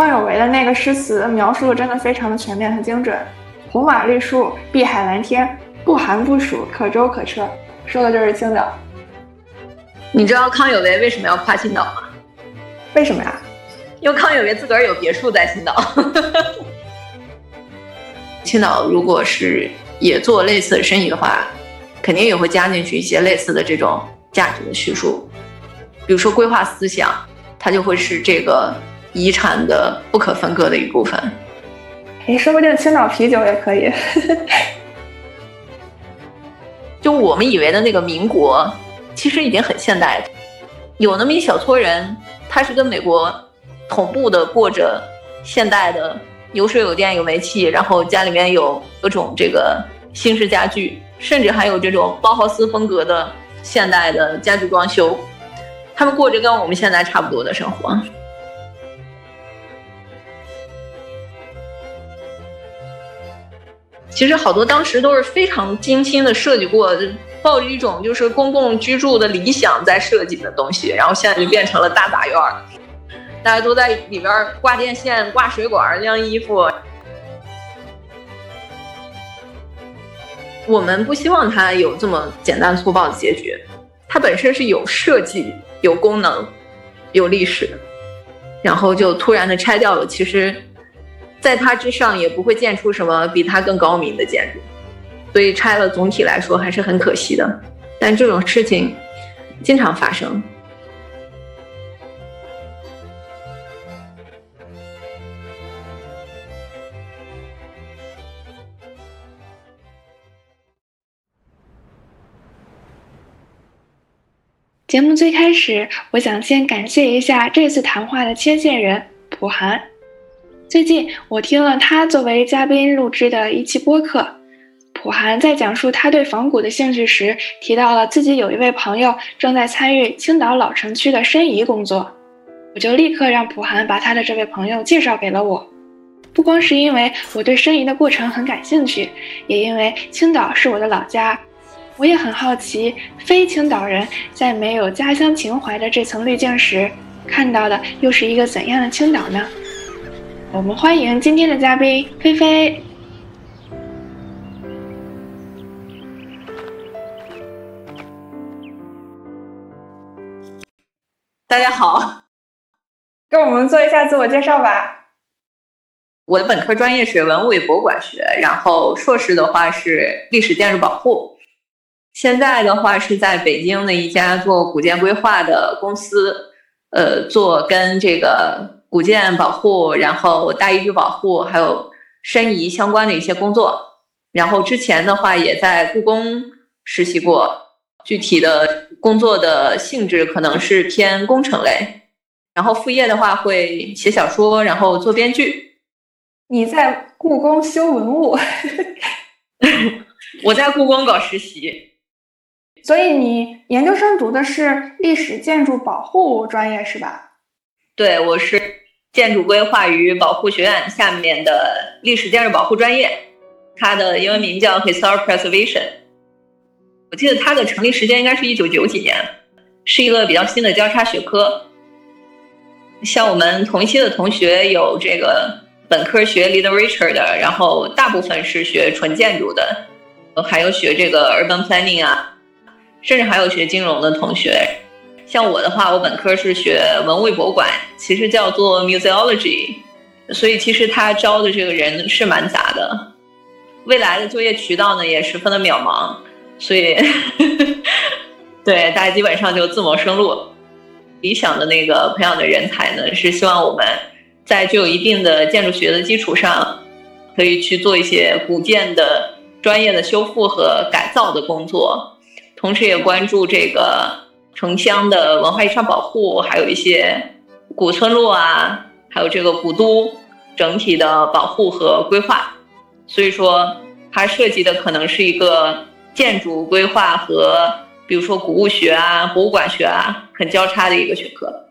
康有为的那个诗词描述的真的非常的全面和精准，红瓦绿树，碧海蓝天，不寒不暑，可舟可车，说的就是青岛。你知道康有为为什么要夸青岛吗？为什么呀？因为康有为自个儿有别墅在青岛。青岛如果是也做类似的生意的话，肯定也会加进去一些类似的这种价值的叙述，比如说规划思想，它就会是这个遗产的不可分割的一部分。哎，说不定青岛啤酒也可以。就我们以为的那个民国，其实已经很现代了，有那么一小撮人，他是跟美国同步的过着现代的。有水有电有煤气，然后家里面有各种这个新式家具，甚至还有这种包豪斯风格的现代的家具装修，他们过着跟我们现在差不多的生活。其实好多当时都是非常精心的设计过，抱着一种就是公共居住的理想在设计的东西，然后现在就变成了大杂院。大家都在里边挂电线、挂水管、晾衣服。我们不希望它有这么简单粗暴的结局，它本身是有设计、有功能、有历史，然后就突然的拆掉了。其实，在它之上也不会建出什么比它更高明的建筑，所以拆了总体来说还是很可惜的。但这种事情经常发生。节目最开始，我想先感谢一下这次谈话的牵线人普寒。最近我听了他作为嘉宾录制的一期播客，普寒在讲述他对仿古的兴趣时，提到了自己有一位朋友正在参与青岛老城区的申遗工作，我就立刻让普寒把他的这位朋友介绍给了我。不光是因为我对申遗的过程很感兴趣，也因为青岛是我的老家。我也很好奇，非青岛人在没有家乡情怀的这层滤镜时，看到的又是一个怎样的青岛呢？我们欢迎今天的嘉宾菲菲。大家好，跟我们做一下自我介绍吧。我的本科专业是文物与博物馆学，然后硕士的话是历史建筑保护。现在的话是在北京的一家做古建规划的公司，呃，做跟这个古建保护、然后大遗址保护还有申遗相关的一些工作。然后之前的话也在故宫实习过，具体的工作的性质可能是偏工程类。然后副业的话会写小说，然后做编剧。你在故宫修文物？我在故宫搞实习。所以你研究生读的是历史建筑保护专业是吧？对，我是建筑规划与保护学院下面的历史建筑保护专业，它的英文名叫 Historic Preservation。我记得它的成立时间应该是一九九几年，是一个比较新的交叉学科。像我们同一期的同学有这个本科学 literature 的，然后大部分是学纯建筑的，还有学这个 urban planning 啊。甚至还有学金融的同学，像我的话，我本科是学文物博物馆，其实叫做 museology，所以其实他招的这个人是蛮杂的，未来的就业渠道呢也十分的渺茫，所以 对大家基本上就自谋生路。理想的那个培养的人才呢，是希望我们在具有一定的建筑学的基础上，可以去做一些古建的专业的修复和改造的工作。同时也关注这个城乡的文化遗产保护，还有一些古村落啊，还有这个古都整体的保护和规划。所以说，它涉及的可能是一个建筑规划和，比如说古物学啊、博物馆学啊，很交叉的一个学科。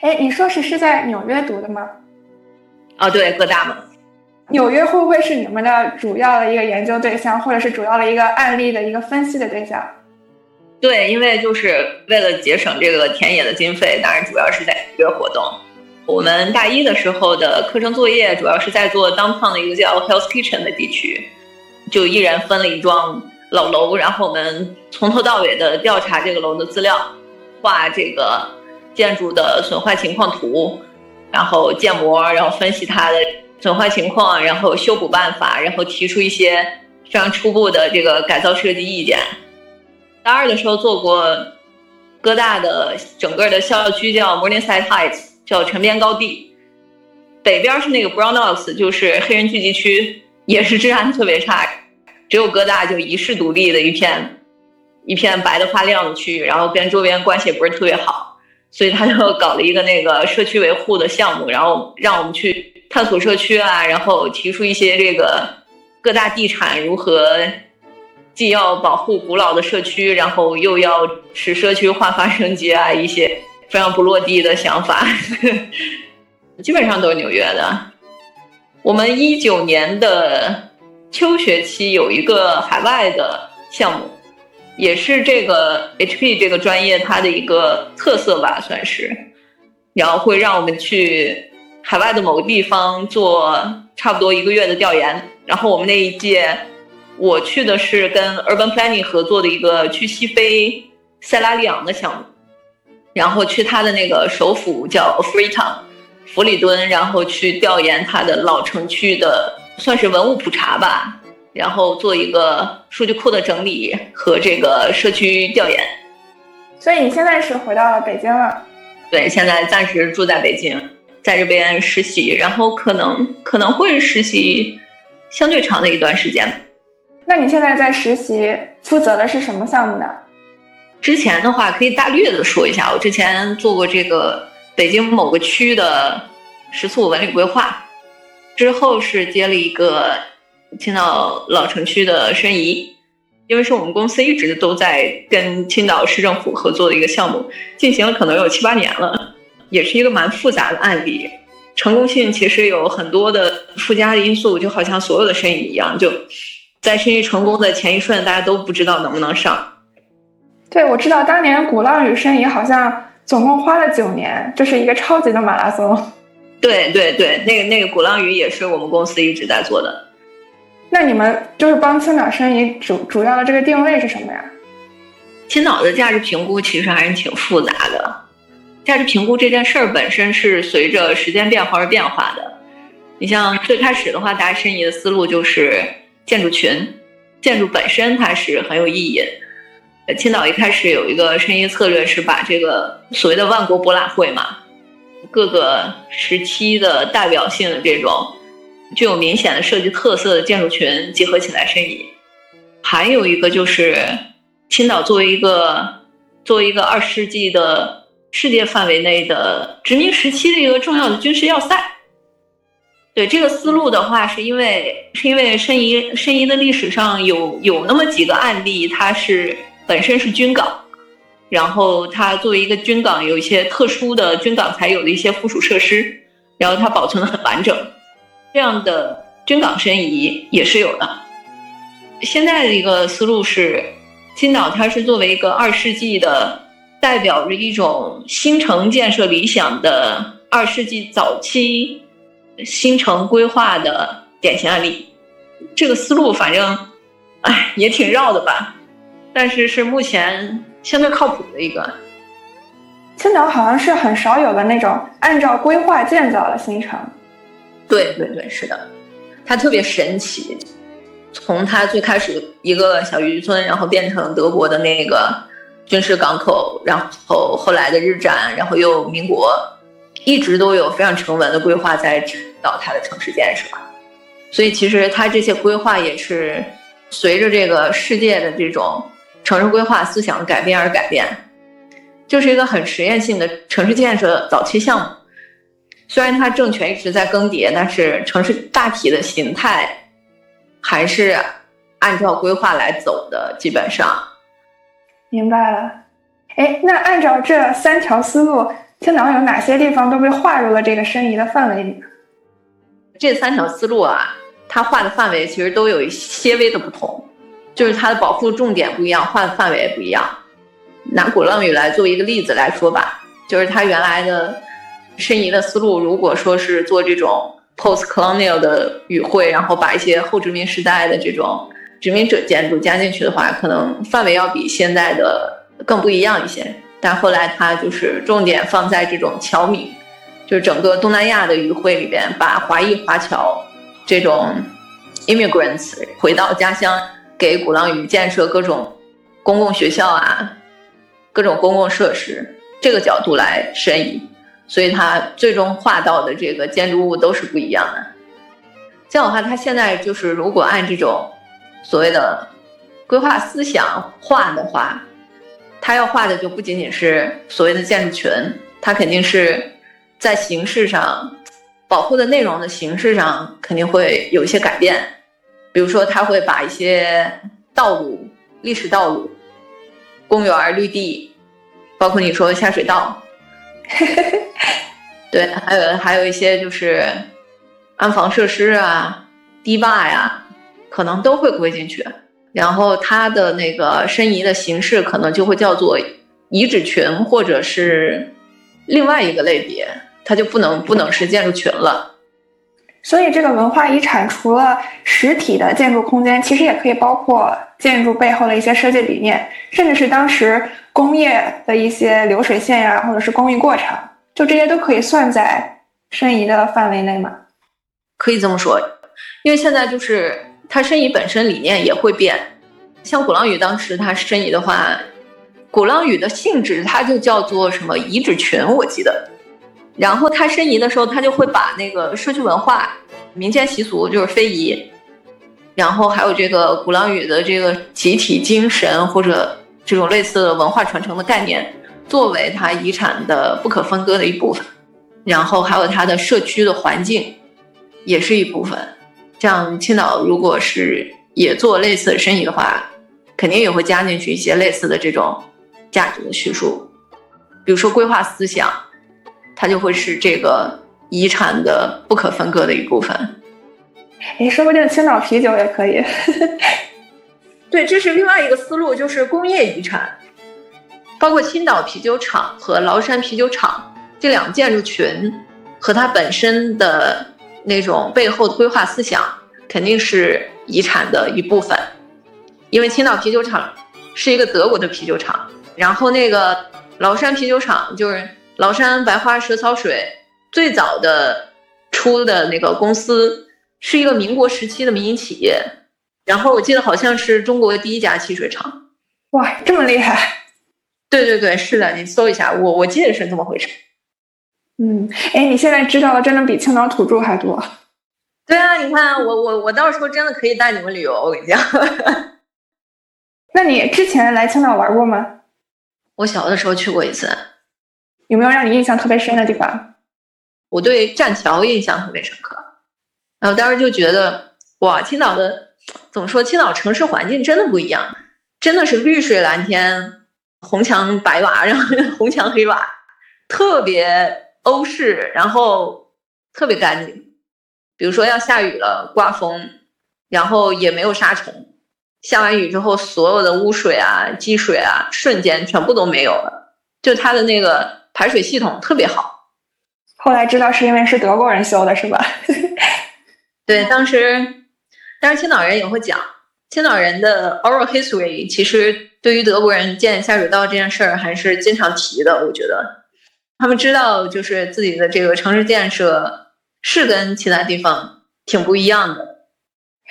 哎，你硕士是在纽约读的吗？啊，对，各大嘛。纽约会不会是你们的主要的一个研究对象，或者是主要的一个案例的一个分析的对象？对，因为就是为了节省这个田野的经费，当然主要是在纽约活动。我们大一的时候的课程作业主要是在做 downtown 的一个叫 Health Kitchen 的地区，就一人分了一幢老楼，然后我们从头到尾的调查这个楼的资料，画这个建筑的损坏情况图，然后建模，然后分析它的损坏情况，然后修补办法，然后提出一些非常初步的这个改造设计意见。大二的时候做过哥大的整个的校区叫 Morningside Heights，叫城边高地，北边是那个 Brown Oaks，就是黑人聚集区，也是治安特别差，只有哥大就遗世独立的一片一片白的发亮的区域，然后跟周边关系也不是特别好，所以他就搞了一个那个社区维护的项目，然后让我们去探索社区啊，然后提出一些这个各大地产如何。既要保护古老的社区，然后又要使社区焕发生机啊，一些非常不落地的想法，基本上都是纽约的。我们一九年的秋学期有一个海外的项目，也是这个 HP 这个专业它的一个特色吧，算是，然后会让我们去海外的某个地方做差不多一个月的调研，然后我们那一届。我去的是跟 Urban Planning 合作的一个去西非塞拉利昂的项目，然后去他的那个首府叫 Freetown，弗里敦，然后去调研他的老城区的算是文物普查吧，然后做一个数据库的整理和这个社区调研。所以你现在是回到了北京了？对，现在暂时住在北京，在这边实习，然后可能可能会实习相对长的一段时间。那你现在在实习，负责的是什么项目呢？之前的话可以大略的说一下，我之前做过这个北京某个区的十四五文旅规划，之后是接了一个青岛老城区的申遗，因为是我们公司一直都在跟青岛市政府合作的一个项目，进行了可能有七八年了，也是一个蛮复杂的案例，成功性其实有很多的附加的因素，就好像所有的申遗一样，就。在申遗成功的前一瞬，大家都不知道能不能上。对，我知道当年鼓浪屿申遗好像总共花了九年，这是一个超级的马拉松。对对对，那个那个鼓浪屿也是我们公司一直在做的。那你们就是帮青岛申遗主主要的这个定位是什么呀？青岛的价值评估其实还是挺复杂的。价值评估这件事儿本身是随着时间变化而变化的。你像最开始的话，大家申遗的思路就是。建筑群，建筑本身它是很有意义。呃，青岛一开始有一个申遗策略是把这个所谓的万国博览会嘛，各个时期的代表性的这种具有明显的设计特色的建筑群集合起来申遗。还有一个就是青岛作为一个作为一个二世纪的世界范围内的殖民时期的一个重要的军事要塞。对这个思路的话，是因为是因为申遗申遗的历史上有有那么几个案例，它是本身是军港，然后它作为一个军港，有一些特殊的军港才有的一些附属设施，然后它保存的很完整，这样的军港申遗也是有的。现在的一个思路是，青岛它是作为一个二世纪的代表着一种新城建设理想的二世纪早期。新城规划的典型案例，这个思路反正，哎，也挺绕的吧，但是是目前相对靠谱的一个。青岛好像是很少有的那种按照规划建造的新城。对对对，是的，它特别神奇，从它最开始一个小渔村，然后变成德国的那个军事港口，然后后来的日战，然后又民国。一直都有非常成文的规划在指导它的城市建设，所以其实它这些规划也是随着这个世界的这种城市规划思想的改变而改变，就是一个很实验性的城市建设早期项目。虽然它政权一直在更迭，但是城市大体的形态还是按照规划来走的，基本上。明白了。哎，那按照这三条思路。青岛有哪些地方都被划入了这个申遗的范围里？这三条思路啊，它划的范围其实都有一些微的不同，就是它的保护重点不一样，划的范围也不一样。拿鼓浪屿来做一个例子来说吧，就是它原来的申遗的思路，如果说是做这种 post-colonial 的语汇，然后把一些后殖民时代的这种殖民者建筑加进去的话，可能范围要比现在的更不一样一些。但后来他就是重点放在这种侨民，就是整个东南亚的语汇里边，把华裔华侨这种 immigrants 回到家乡，给鼓浪屿建设各种公共学校啊，各种公共设施，这个角度来申遗，所以他最终画到的这个建筑物都是不一样的。这样的话，他现在就是如果按这种所谓的规划思想画的话。他要画的就不仅仅是所谓的建筑群，他肯定是在形式上保护的内容的形式上肯定会有一些改变，比如说他会把一些道路、历史道路、公园、绿地，包括你说下水道，对，还有还有一些就是安防设施啊、堤坝呀，可能都会归进去。然后它的那个申遗的形式可能就会叫做遗址群，或者是另外一个类别，它就不能不能是建筑群了。所以这个文化遗产除了实体的建筑空间，其实也可以包括建筑背后的一些设计理念，甚至是当时工业的一些流水线呀，或者是工艺过程，就这些都可以算在申遗的范围内吗？可以这么说，因为现在就是。它申遗本身理念也会变，像鼓浪屿当时它申遗的话，鼓浪屿的性质它就叫做什么遗址群，我记得。然后它申遗的时候，它就会把那个社区文化、民间习俗就是非遗，然后还有这个鼓浪屿的这个集体精神或者这种类似的文化传承的概念，作为它遗产的不可分割的一部分。然后还有它的社区的环境，也是一部分。像青岛，如果是也做类似的生意的话，肯定也会加进去一些类似的这种价值的叙述，比如说规划思想，它就会是这个遗产的不可分割的一部分。哎，说不定青岛啤酒也可以。对，这是另外一个思路，就是工业遗产，包括青岛啤酒厂和崂山啤酒厂这两个建筑群和它本身的。那种背后的规划思想肯定是遗产的一部分，因为青岛啤酒厂是一个德国的啤酒厂，然后那个崂山啤酒厂就是崂山白花蛇草水最早的出的那个公司，是一个民国时期的民营企业，然后我记得好像是中国第一家汽水厂，哇，这么厉害！对对对，是的，你搜一下，我我记得是这么回事。嗯，哎，你现在知道的真的比青岛土著还多。对啊，你看我我我到时候真的可以带你们旅游，我跟你讲。那你之前来青岛玩过吗？我小的时候去过一次。有没有让你印象特别深的地方？我对栈桥印象特别深刻，然后当时就觉得哇，青岛的怎么说？青岛城市环境真的不一样，真的是绿水蓝天，红墙白瓦，然后 红墙黑瓦，特别。欧式，然后特别干净。比如说要下雨了，刮风，然后也没有沙虫。下完雨之后，所有的污水啊、积水啊，瞬间全部都没有了。就它的那个排水系统特别好。后来知道是因为是德国人修的，是吧？对，当时，当时青岛人也会讲，青岛人的 oral history 其实对于德国人建下水道这件事儿还是经常提的，我觉得。他们知道，就是自己的这个城市建设是跟其他地方挺不一样的。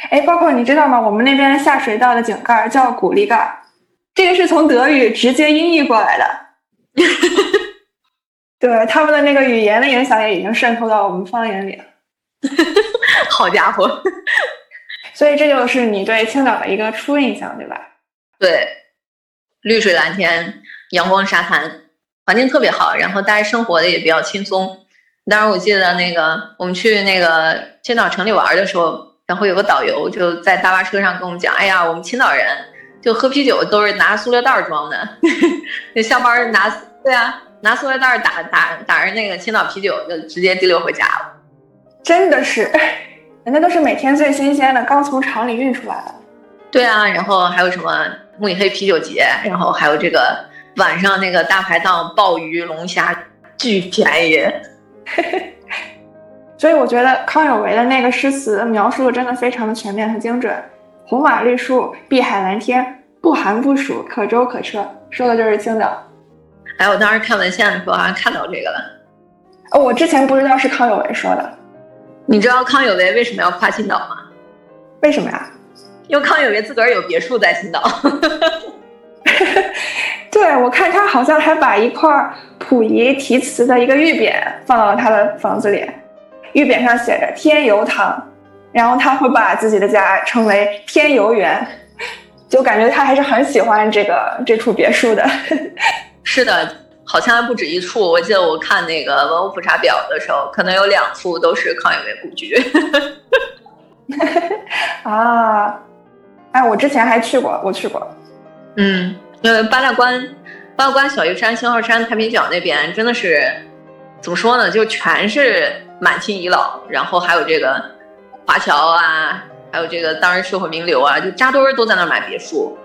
哎，包括你知道吗？我们那边下水道的井盖叫“鼓励盖”，这个是从德语直接音译过来的。对，他们的那个语言的影响也已经渗透到我们方言里了。好家伙！所以这就是你对青岛的一个初印象，对吧？对，绿水蓝天，阳光沙滩。环境特别好，然后大家生活的也比较轻松。当时我记得那个我们去那个青岛城里玩的时候，然后有个导游就在大巴车上跟我们讲：“哎呀，我们青岛人就喝啤酒都是拿塑料袋装的，那下班拿对啊，拿塑料袋打打打着那个青岛啤酒就直接提溜回家了。”真的是，人家都是每天最新鲜的，刚从厂里运出来的。对啊，然后还有什么慕尼黑啤酒节，然后还有这个。晚上那个大排档，鲍鱼龙虾巨便宜，所以我觉得康有为的那个诗词描述的真的非常的全面和精准。红瓦绿树，碧海蓝天，不寒不暑，可舟可车，说的就是青岛。哎，我当时看文献的时候好像看到这个了。哦，我之前不知道是康有为说的。你知道康有为为什么要夸青岛吗？为什么呀？因为康有为自个儿有别墅在青岛。对，我看他好像还把一块溥仪题词的一个玉匾放到了他的房子里，玉匾上写着“天游堂”，然后他会把自己的家称为“天游园”，就感觉他还是很喜欢这个这处别墅的。是的，好像还不止一处。我记得我看那个文物普查表的时候，可能有两处都是康有为故居。啊，哎，我之前还去过，我去过。嗯，因为八大关、八大关、小玉山、星号山、太平角那边真的是怎么说呢？就全是满清遗老，然后还有这个华侨啊，还有这个当时社会名流啊，就扎堆儿都在那儿买别墅，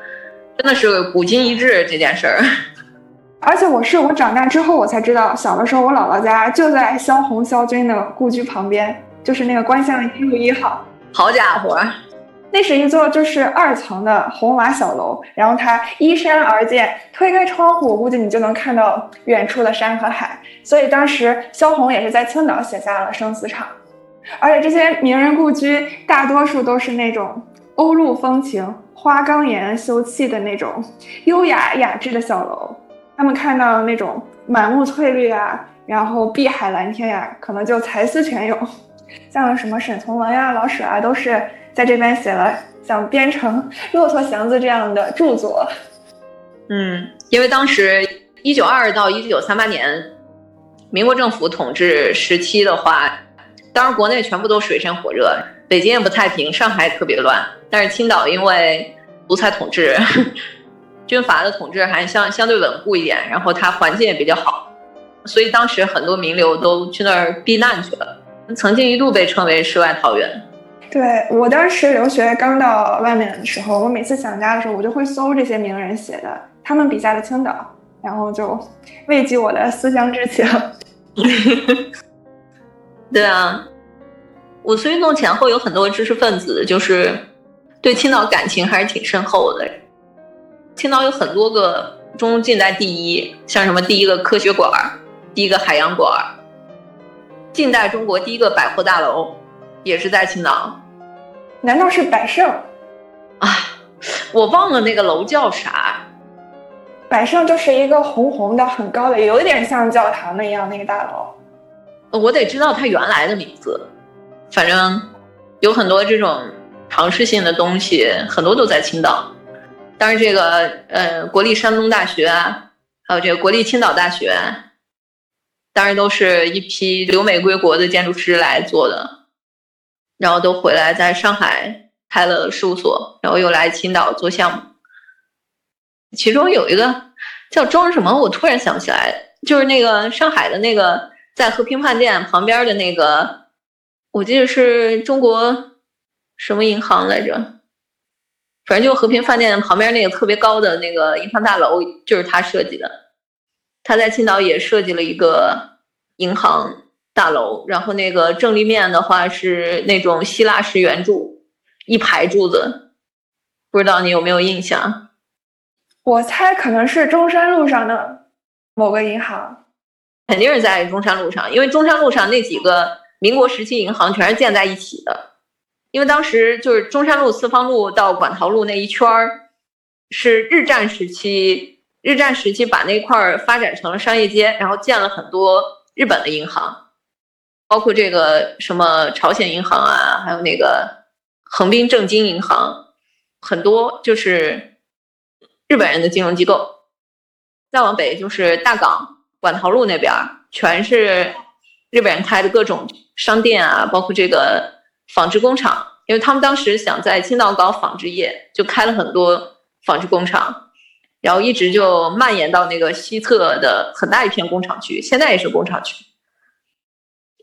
真的是古今一致这件事儿。而且我是我长大之后我才知道，小的时候我姥姥家就在萧红萧军的故居旁边，就是那个观象一路一号。好家伙！那是一座就是二层的红瓦小楼，然后它依山而建，推开窗户，估计你就能看到远处的山和海。所以当时萧红也是在青岛写下了《生死场》，而且这些名人故居大多数都是那种欧陆风情、花岗岩修砌的那种优雅雅致的小楼。他们看到那种满目翠绿啊，然后碧海蓝天呀，可能就才思泉涌。像什么沈从文呀、老舍啊，都是。在这边写了像编成《骆驼祥子》这样的著作。嗯，因为当时一九二到一九三八年，民国政府统治时期的话，当然国内全部都水深火热，北京也不太平，上海特别乱。但是青岛因为独裁统治，军阀的统治还相相对稳固一点，然后它环境也比较好，所以当时很多名流都去那儿避难去了，曾经一度被称为世外桃源。对我当时留学刚到外面的时候，我每次想家的时候，我就会搜这些名人写的他们笔下的青岛，然后就慰藉我的思乡之情。对啊，五四运动前后有很多知识分子就是对青岛感情还是挺深厚的。青岛有很多个中近代第一，像什么第一个科学馆，第一个海洋馆，近代中国第一个百货大楼。也是在青岛，难道是百盛？啊，我忘了那个楼叫啥。百盛就是一个红红的、很高的，有一点像教堂那样那个大楼。我得知道它原来的名字。反正有很多这种尝试性的东西，很多都在青岛。当然，这个呃，国立山东大学啊，还有这个国立青岛大学，当然都是一批留美归国的建筑师来做的。然后都回来，在上海开了事务所，然后又来青岛做项目。其中有一个叫庄什么，我突然想不起来，就是那个上海的那个，在和平饭店旁边的那个，我记得是中国什么银行来着？反正就和平饭店旁边那个特别高的那个银行大楼，就是他设计的。他在青岛也设计了一个银行。大楼，然后那个正立面的话是那种希腊式圆柱，一排柱子，不知道你有没有印象？我猜可能是中山路上的某个银行，肯定是在中山路上，因为中山路上那几个民国时期银行全是建在一起的，因为当时就是中山路、四方路到馆陶路那一圈儿是日战时期，日战时期把那块儿发展成了商业街，然后建了很多日本的银行。包括这个什么朝鲜银行啊，还有那个横滨正金银行，很多就是日本人的金融机构。再往北就是大港馆陶路那边，全是日本人开的各种商店啊，包括这个纺织工厂，因为他们当时想在青岛搞纺织业，就开了很多纺织工厂，然后一直就蔓延到那个西侧的很大一片工厂区，现在也是工厂区。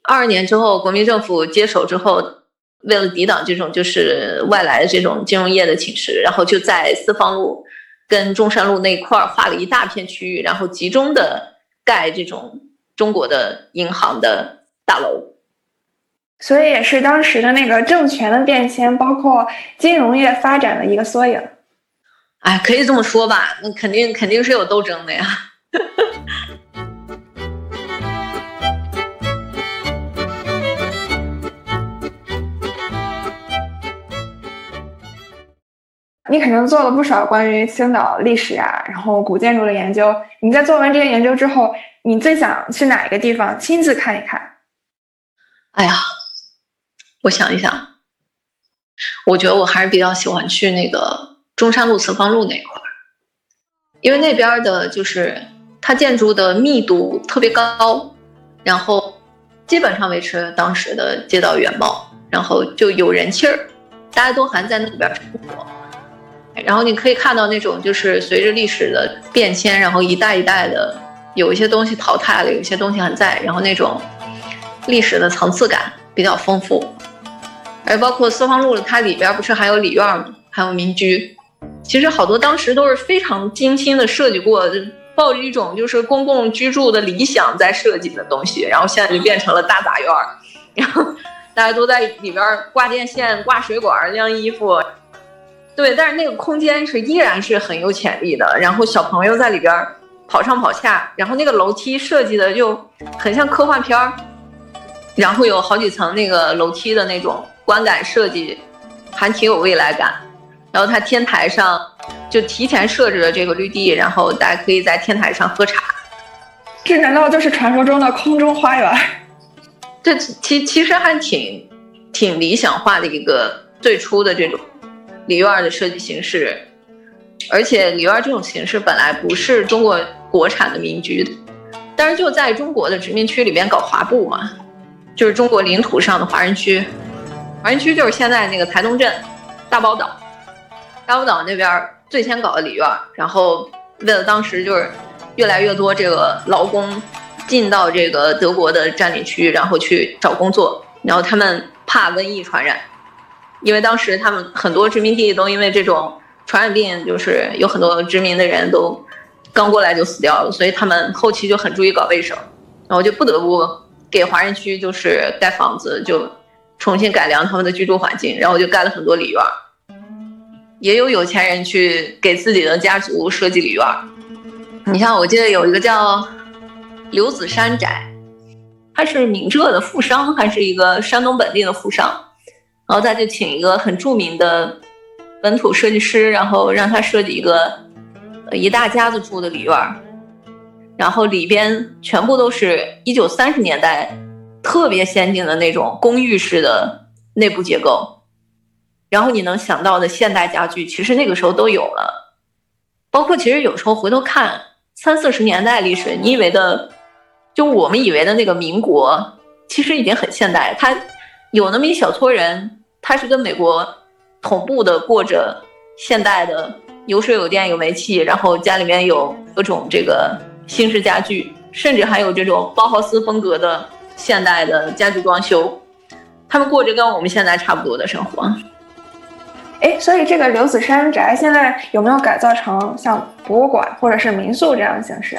二二年之后，国民政府接手之后，为了抵挡这种就是外来的这种金融业的侵蚀，然后就在四方路跟中山路那一块儿划了一大片区域，然后集中的盖这种中国的银行的大楼。所以也是当时的那个政权的变迁，包括金融业发展的一个缩影。哎，可以这么说吧，那肯定肯定是有斗争的呀。你肯定做了不少关于青岛历史啊，然后古建筑的研究。你在做完这些研究之后，你最想去哪一个地方亲自看一看？哎呀！我想一想，我觉得我还是比较喜欢去那个中山路、四方路那块儿，因为那边的就是它建筑的密度特别高，然后基本上维持了当时的街道原貌，然后就有人气儿，大家都还在那边生活。然后你可以看到那种就是随着历史的变迁，然后一代一代的有一些东西淘汰了，有一些东西还在，然后那种历史的层次感比较丰富。而包括四方路，它里边不是还有里院吗？还有民居，其实好多当时都是非常精心的设计过，抱着一种就是公共居住的理想在设计的东西，然后现在就变成了大杂院，然后大家都在里边挂电线、挂水管、晾衣服，对，但是那个空间是依然是很有潜力的。然后小朋友在里边跑上跑下，然后那个楼梯设计的就很像科幻片儿，然后有好几层那个楼梯的那种。观感设计还挺有未来感，然后它天台上就提前设置了这个绿地，然后大家可以在天台上喝茶。这难道就是传说中的空中花园？这其其实还挺挺理想化的一个最初的这种里院的设计形式，而且里院这种形式本来不是中国国产的民居，但是就在中国的殖民区里面搞华埠嘛，就是中国领土上的华人区。华人区就是现在那个台东镇大宝岛，大宝岛那边最先搞的里院，然后为了当时就是越来越多这个劳工进到这个德国的占领区，然后去找工作，然后他们怕瘟疫传染，因为当时他们很多殖民地都因为这种传染病，就是有很多殖民的人都刚过来就死掉了，所以他们后期就很注意搞卫生，然后就不得不给华人区就是盖房子就。重新改良他们的居住环境，然后就盖了很多里院也有有钱人去给自己的家族设计里院你像我记得有一个叫刘子山宅，他是闽浙的富商，还是一个山东本地的富商，然后他就请一个很著名的本土设计师，然后让他设计一个一大家子住的里院儿然后里边全部都是一九三十年代。特别先进的那种公寓式的内部结构，然后你能想到的现代家具，其实那个时候都有了。包括其实有时候回头看三四十年代历史，你以为的，就我们以为的那个民国，其实已经很现代。他有那么一小撮人，他是跟美国同步的过着现代的，有水有电有煤气，然后家里面有各种这个新式家具，甚至还有这种包豪斯风格的。现代的家具装修，他们过着跟我们现在差不多的生活。哎，所以这个刘子山宅现在有没有改造成像博物馆或者是民宿这样的形式？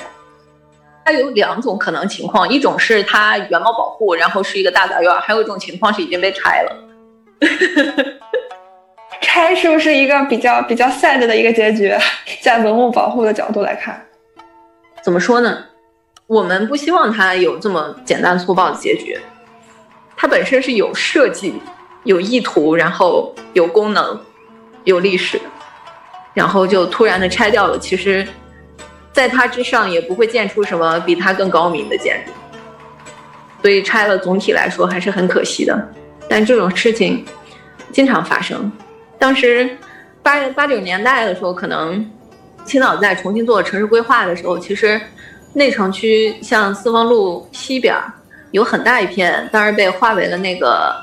它有两种可能情况，一种是它原貌保护，然后是一个大杂院；还有一种情况是已经被拆了。拆是不是一个比较比较 sad 的一个结局？在文物保护的角度来看，怎么说呢？我们不希望它有这么简单粗暴的结局，它本身是有设计、有意图，然后有功能、有历史，然后就突然的拆掉了。其实，在它之上也不会建出什么比它更高明的建筑，所以拆了总体来说还是很可惜的。但这种事情经常发生。当时八八九年代的时候，可能青岛在重新做城市规划的时候，其实。内城区像四方路西边有很大一片，当时被划为了那个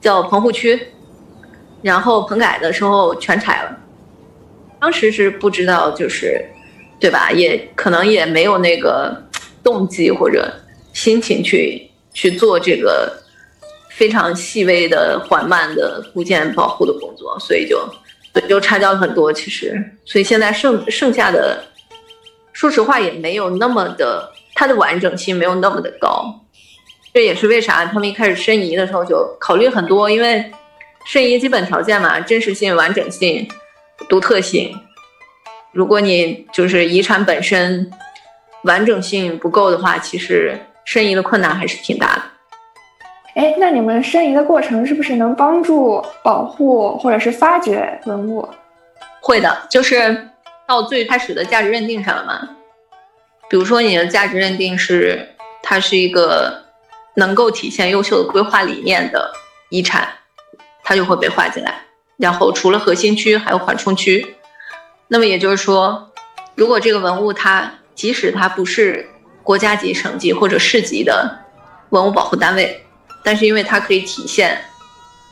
叫棚户区，然后棚改的时候全拆了。当时是不知道，就是对吧？也可能也没有那个动机或者心情去去做这个非常细微的、缓慢的古建保护的工作，所以就所以就拆掉了很多。其实，所以现在剩剩下的。说实话，也没有那么的，它的完整性没有那么的高。这也是为啥他们一开始申遗的时候就考虑很多，因为申遗基本条件嘛，真实性、完整性、独特性。如果你就是遗产本身完整性不够的话，其实申遗的困难还是挺大的。哎，那你们申遗的过程是不是能帮助保护或者是发掘文物？会的，就是到最开始的价值认定上了嘛。比如说你的价值认定是它是一个能够体现优秀的规划理念的遗产，它就会被划进来。然后除了核心区，还有缓冲区。那么也就是说，如果这个文物它即使它不是国家级、省级或者市级的文物保护单位。但是因为它可以体现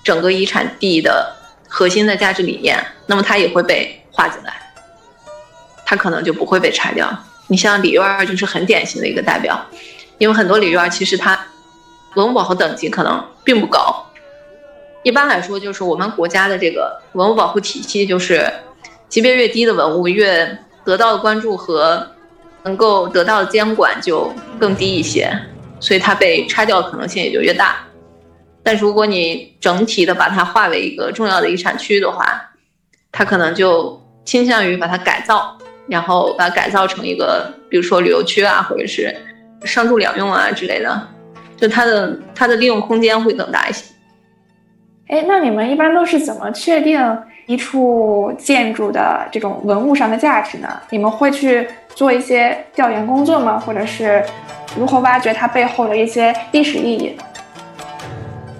整个遗产地的核心的价值理念，那么它也会被划进来，它可能就不会被拆掉。你像李院就是很典型的一个代表，因为很多李院其实它文物保护等级可能并不高。一般来说，就是我们国家的这个文物保护体系，就是级别越低的文物越得到的关注和能够得到的监管就更低一些。所以它被拆掉的可能性也就越大，但如果你整体的把它划为一个重要的遗产区域的话，它可能就倾向于把它改造，然后把它改造成一个，比如说旅游区啊，或者是商住两用啊之类的，就它的它的利用空间会更大一些。哎，那你们一般都是怎么确定一处建筑的这种文物上的价值呢？你们会去做一些调研工作吗？或者是？如何挖掘它背后的一些历史意义？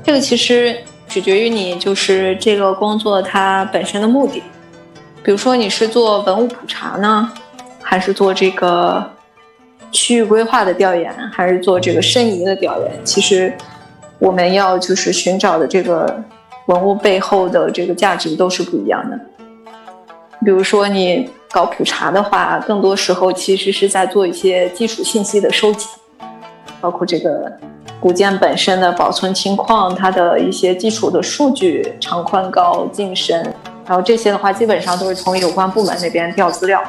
这个其实取决于你就是这个工作它本身的目的。比如说你是做文物普查呢，还是做这个区域规划的调研，还是做这个申遗的调研？其实我们要就是寻找的这个文物背后的这个价值都是不一样的。比如说你搞普查的话，更多时候其实是在做一些基础信息的收集。包括这个古建本身的保存情况，它的一些基础的数据，长宽高、进深，然后这些的话，基本上都是从有关部门那边调资料，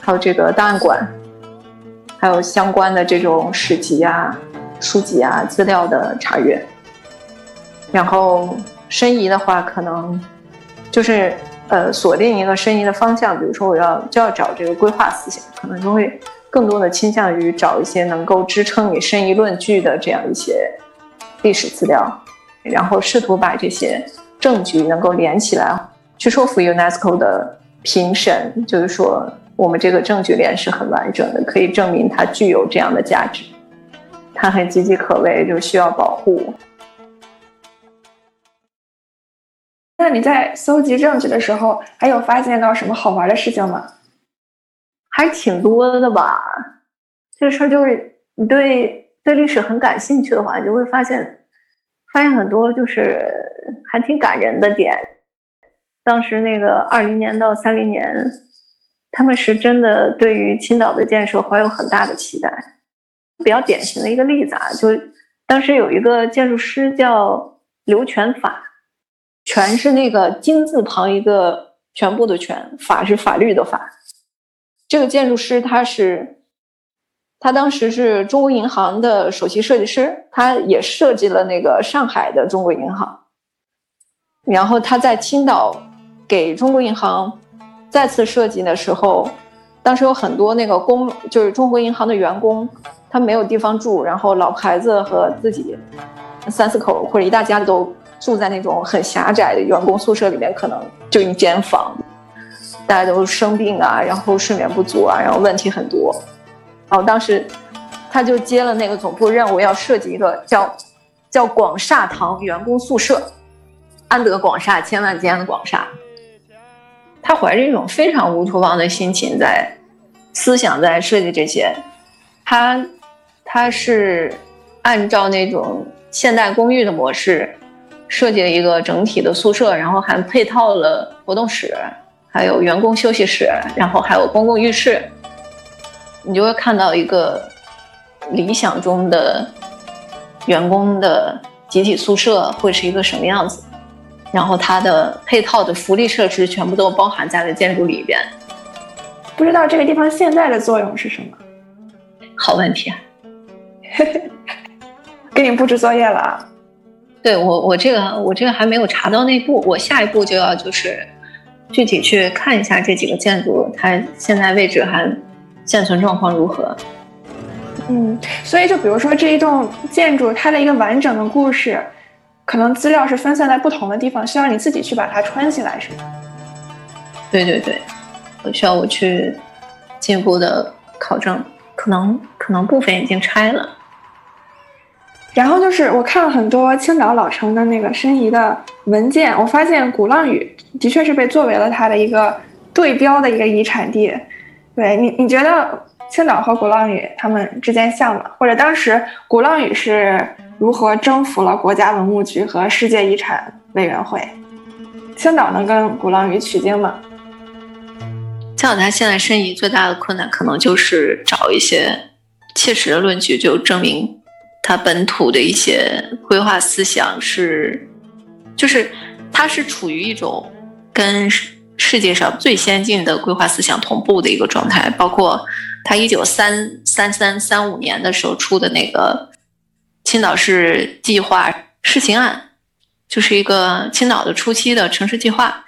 还有这个档案馆，还有相关的这种史籍啊、书籍啊资料的查阅。然后申遗的话，可能就是呃锁定一个申遗的方向，比如说我要就要找这个规划思想，可能就会。更多的倾向于找一些能够支撑你申遗论据的这样一些历史资料，然后试图把这些证据能够连起来，去说服 UNESCO 的评审，就是说我们这个证据链是很完整的，可以证明它具有这样的价值，它很岌岌可危，就需要保护。你在搜集证据的时候，还有发现到什么好玩的事情吗？还挺多的吧，这个事儿就是你对对历史很感兴趣的话，你就会发现发现很多就是还挺感人的点。当时那个二零年到三零年，他们是真的对于青岛的建设怀有很大的期待。比较典型的一个例子啊，就当时有一个建筑师叫刘全法，全是那个金字旁一个全部的全，法是法律的法。这个建筑师他是，他当时是中国银行的首席设计师，他也设计了那个上海的中国银行。然后他在青岛给中国银行再次设计的时候，当时有很多那个工，就是中国银行的员工，他没有地方住，然后老婆孩子和自己三四口或者一大家子都住在那种很狭窄的员工宿舍里面，可能就一间房。大家都生病啊，然后睡眠不足啊，然后问题很多。然后当时他就接了那个总部任务，要设计一个叫叫广厦堂员工宿舍，安得广厦千万间的广厦。他怀着一种非常乌托邦的心情在思想在设计这些。他他是按照那种现代公寓的模式设计了一个整体的宿舍，然后还配套了活动室。还有员工休息室，然后还有公共浴室，你就会看到一个理想中的员工的集体宿舍会是一个什么样子，然后它的配套的福利设施全部都包含在了建筑里边。不知道这个地方现在的作用是什么？好问题啊！给你布置作业了。对我，我这个我这个还没有查到内部，我下一步就要就是具体去看一下这几个建筑，它现在位置还现存状况如何。嗯，所以就比如说这一栋建筑，它的一个完整的故事，可能资料是分散在不同的地方，需要你自己去把它穿起来，是吗？对对对，我需要我去进一步的考证，可能可能部分已经拆了。然后就是我看了很多青岛老城的那个申遗的文件，我发现鼓浪屿的确是被作为了它的一个对标的一个遗产地。对你，你觉得青岛和鼓浪屿他们之间像吗？或者当时鼓浪屿是如何征服了国家文物局和世界遗产委员会？青岛能跟鼓浪屿取经吗？青岛它现在申遗最大的困难，可能就是找一些切实的论据，就证明。它本土的一些规划思想是，就是它是处于一种跟世界上最先进的规划思想同步的一个状态。包括它一九三三三三五年的时候出的那个青岛市计划试行案，就是一个青岛的初期的城市计划，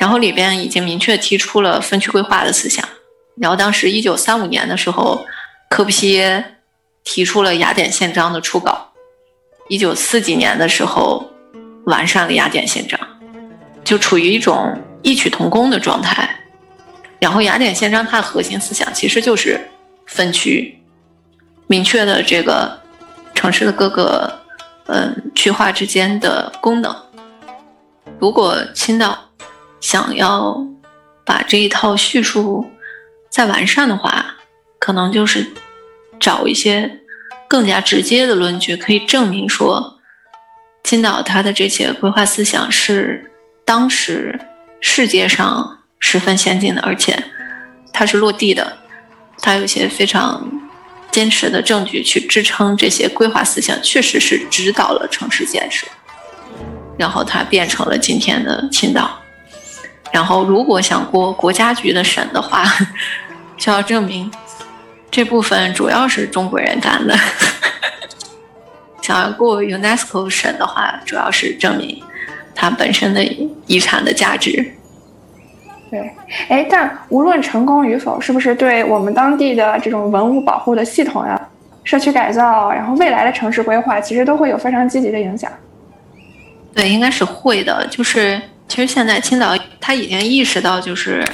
然后里边已经明确提出了分区规划的思想。然后当时一九三五年的时候，科布西耶。提出了雅典宪章的初稿，一九四几年的时候完善了雅典宪章，就处于一种异曲同工的状态。然后雅典宪章它的核心思想其实就是分区，明确的这个城市的各个嗯区划之间的功能。如果青岛想要把这一套叙述再完善的话，可能就是。找一些更加直接的论据，可以证明说，青岛它的这些规划思想是当时世界上十分先进的，而且它是落地的，它有些非常坚实的证据去支撑这些规划思想确实是指导了城市建设，然后它变成了今天的青岛。然后，如果想过国家局的审的话，就要证明。这部分主要是中国人干的。想要过 UNESCO 审的话，主要是证明它本身的遗产的价值。对，哎，但无论成功与否，是不是对我们当地的这种文物保护的系统呀、社区改造，然后未来的城市规划，其实都会有非常积极的影响？对，应该是会的。就是其实现在青岛它已经意识到，就是。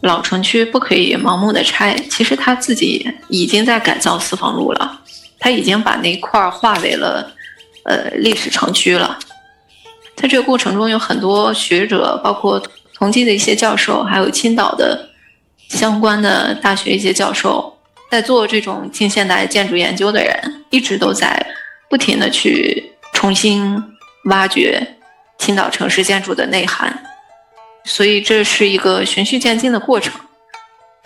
老城区不可以盲目的拆，其实他自己已经在改造四方路了，他已经把那块儿划为了呃历史城区了。在这个过程中，有很多学者，包括同济的一些教授，还有青岛的相关的大学一些教授，在做这种近现代建筑研究的人，一直都在不停的去重新挖掘青岛城市建筑的内涵。所以这是一个循序渐进的过程，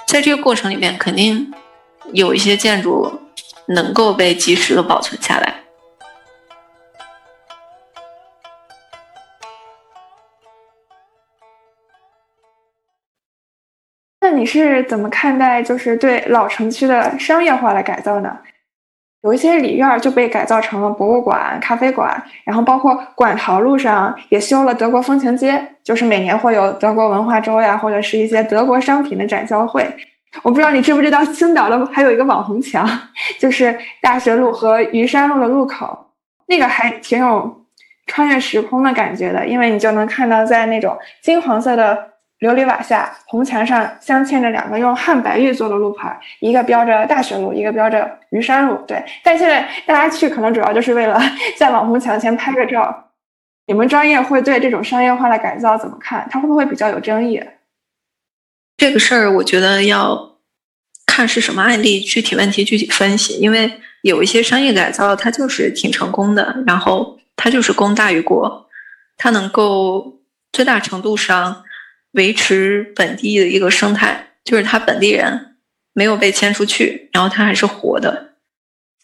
在这个过程里面，肯定有一些建筑能够被及时的保存下来。那你是怎么看待就是对老城区的商业化的改造呢？有一些里院就被改造成了博物馆、咖啡馆，然后包括馆陶路上也修了德国风情街，就是每年会有德国文化周呀，或者是一些德国商品的展销会。我不知道你知不知道，青岛的还有一个网红墙，就是大学路和虞山路的路口，那个还挺有穿越时空的感觉的，因为你就能看到在那种金黄色的。琉璃瓦下，红墙上镶嵌着两个用汉白玉做的路牌，一个标着大学路，一个标着虞山路。对，但现在大家去可能主要就是为了 在网红墙前拍个照。你们专业会对这种商业化的改造怎么看？它会不会比较有争议？这个事儿，我觉得要看是什么案例，具体问题具体分析。因为有一些商业改造，它就是挺成功的，然后它就是功大于过，它能够最大程度上。维持本地的一个生态，就是他本地人没有被迁出去，然后他还是活的。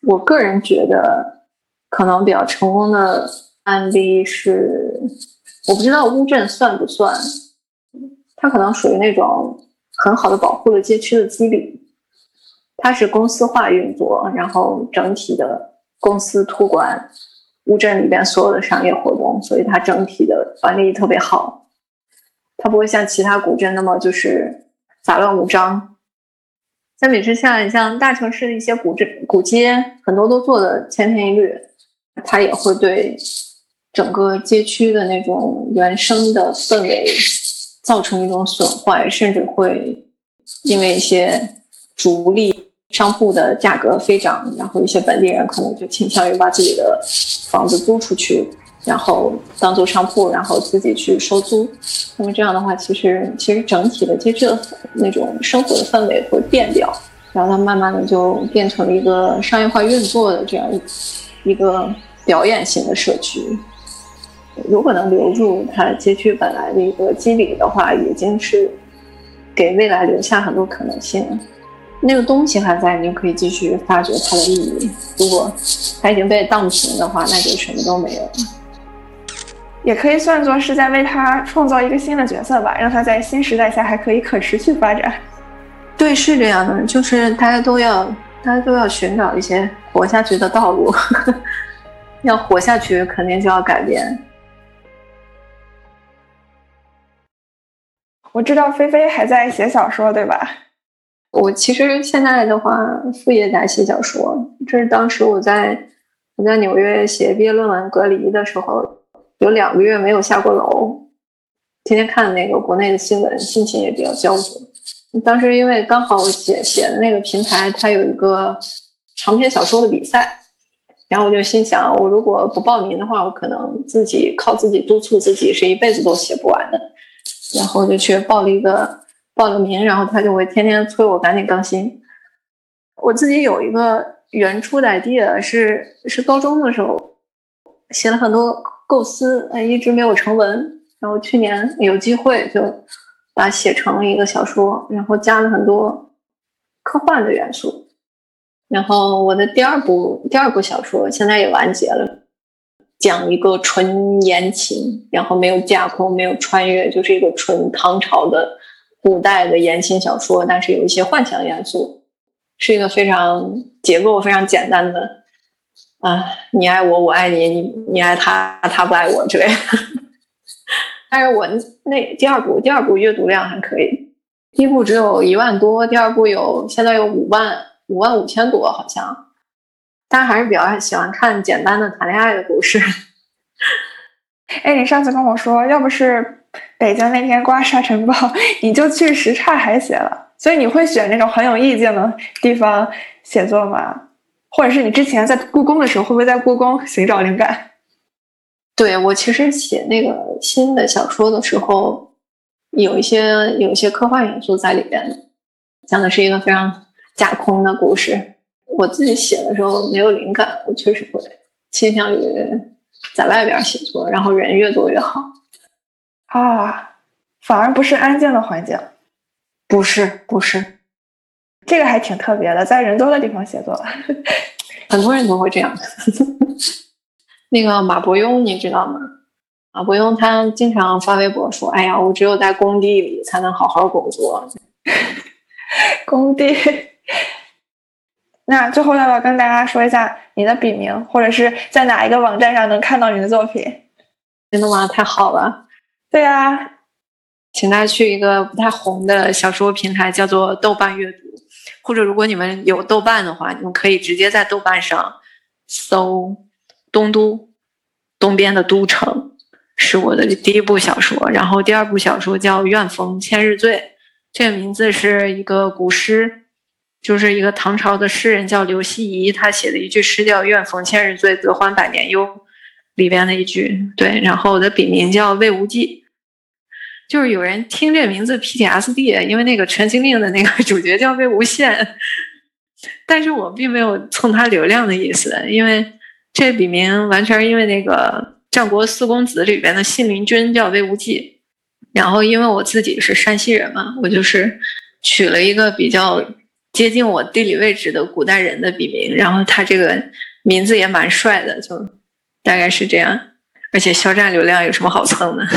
我个人觉得，可能比较成功的案例是，我不知道乌镇算不算，它可能属于那种很好的保护了街区的基底，它是公司化运作，然后整体的公司托管乌镇里边所有的商业活动，所以它整体的管理特别好。它不会像其他古镇那么就是杂乱无章。相比之下，你像大城市的一些古镇、古街，很多都做的千篇一律，它也会对整个街区的那种原生的氛围造成一种损坏，甚至会因为一些逐利商铺的价格飞涨，然后一些本地人可能就倾向于把自己的房子租出去，然后当做商铺，然后自己去收租。那么这样的话，其实其实整体的街区的那种生活的氛围会变掉，然后它慢慢的就变成了一个商业化运作的这样一个表演型的社区。如果能留住它街区本来的一个肌理的话，已经是给未来留下很多可能性。那个东西还在，你就可以继续发掘它的意义。如果它已经被荡平的话，那就什么都没有了。也可以算作是在为他创造一个新的角色吧，让他在新时代下还可以可持续发展。对，是这样的，就是大家都要，大家都要寻找一些活下去的道路。要活下去，肯定就要改变。我知道菲菲还在写小说，对吧？我其实现在的话，副业在写小说。这是当时我在我在纽约写毕业论文隔离的时候。有两个月没有下过楼，天天看那个国内的新闻，心情也比较焦灼。当时因为刚好写写的那个平台，它有一个长篇小说的比赛，然后我就心想，我如果不报名的话，我可能自己靠自己督促自己是一辈子都写不完的。然后就去报了一个报了名，然后他就会天天催我赶紧更新。我自己有一个原初的 idea，是是高中的时候写了很多。构思哎，一直没有成文。然后去年有机会，就把写成了一个小说，然后加了很多科幻的元素。然后我的第二部第二部小说现在也完结了，讲一个纯言情，然后没有架空，没有穿越，就是一个纯唐朝的古代的言情小说，但是有一些幻想元素，是一个非常结构非常简单的。啊，你爱我，我爱你，你你爱他，他不爱我之类的。但是我那第二部，第二部阅读量还可以，第一部只有一万多，第二部有现在有五万五万五千多，好像。大家还是比较喜欢看简单的谈恋爱的故事。哎，你上次跟我说，要不是北京那天刮沙尘暴，你就去什刹海写了。所以你会选那种很有意境的地方写作吗？或者是你之前在故宫的时候，会不会在故宫寻找灵感？对我其实写那个新的小说的时候，有一些有一些科幻元素在里边，讲的是一个非常架空的故事。我自己写的时候没有灵感，我确实会倾向于在外边写作，然后人越多越好。啊，反而不是安静的环境，不是不是。这个还挺特别的，在人多的地方写作，很多人都会这样。那个马伯庸，你知道吗？马伯庸他经常发微博说：“哎呀，我只有在工地里才能好好工作。”工地。那最后要不要跟大家说一下你的笔名，或者是在哪一个网站上能看到你的作品？真的吗？太好了。对啊，请大家去一个不太红的小说平台，叫做豆瓣阅读。或者，如果你们有豆瓣的话，你们可以直接在豆瓣上搜“东都”，东边的都城，是我的第一部小说。然后第二部小说叫《愿逢千日醉》，这个名字是一个古诗，就是一个唐朝的诗人叫刘希夷，他写的一句诗叫“愿逢千日醉，则欢百年忧”里边的一句。对，然后我的笔名叫魏无忌。就是有人听这名字 PTSD，因为那个《陈情令》的那个主角叫魏无羡，但是我并没有蹭他流量的意思，因为这笔名完全是因为那个《战国四公子》里边的信陵君叫魏无忌，然后因为我自己是山西人嘛，我就是取了一个比较接近我地理位置的古代人的笔名，然后他这个名字也蛮帅的，就大概是这样，而且肖战流量有什么好蹭的？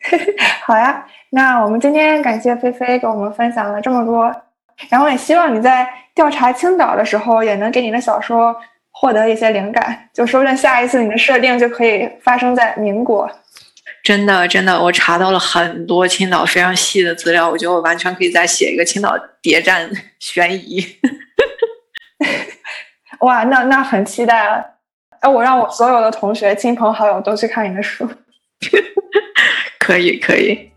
好呀，那我们今天感谢菲菲给我们分享了这么多，然后也希望你在调查青岛的时候，也能给你的小说获得一些灵感，就说不定下一次你的设定就可以发生在民国。真的，真的，我查到了很多青岛非常细的资料，我觉得我完全可以再写一个青岛谍战悬疑。哇，那那很期待了。哎，我让我所有的同学、亲朋好友都去看你的书。可以，可以。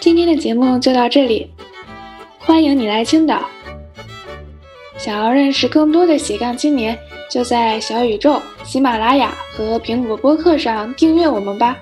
今天的节目就到这里，欢迎你来青岛。想要认识更多的斜杠青年，就在小宇宙、喜马拉雅和苹果播客上订阅我们吧。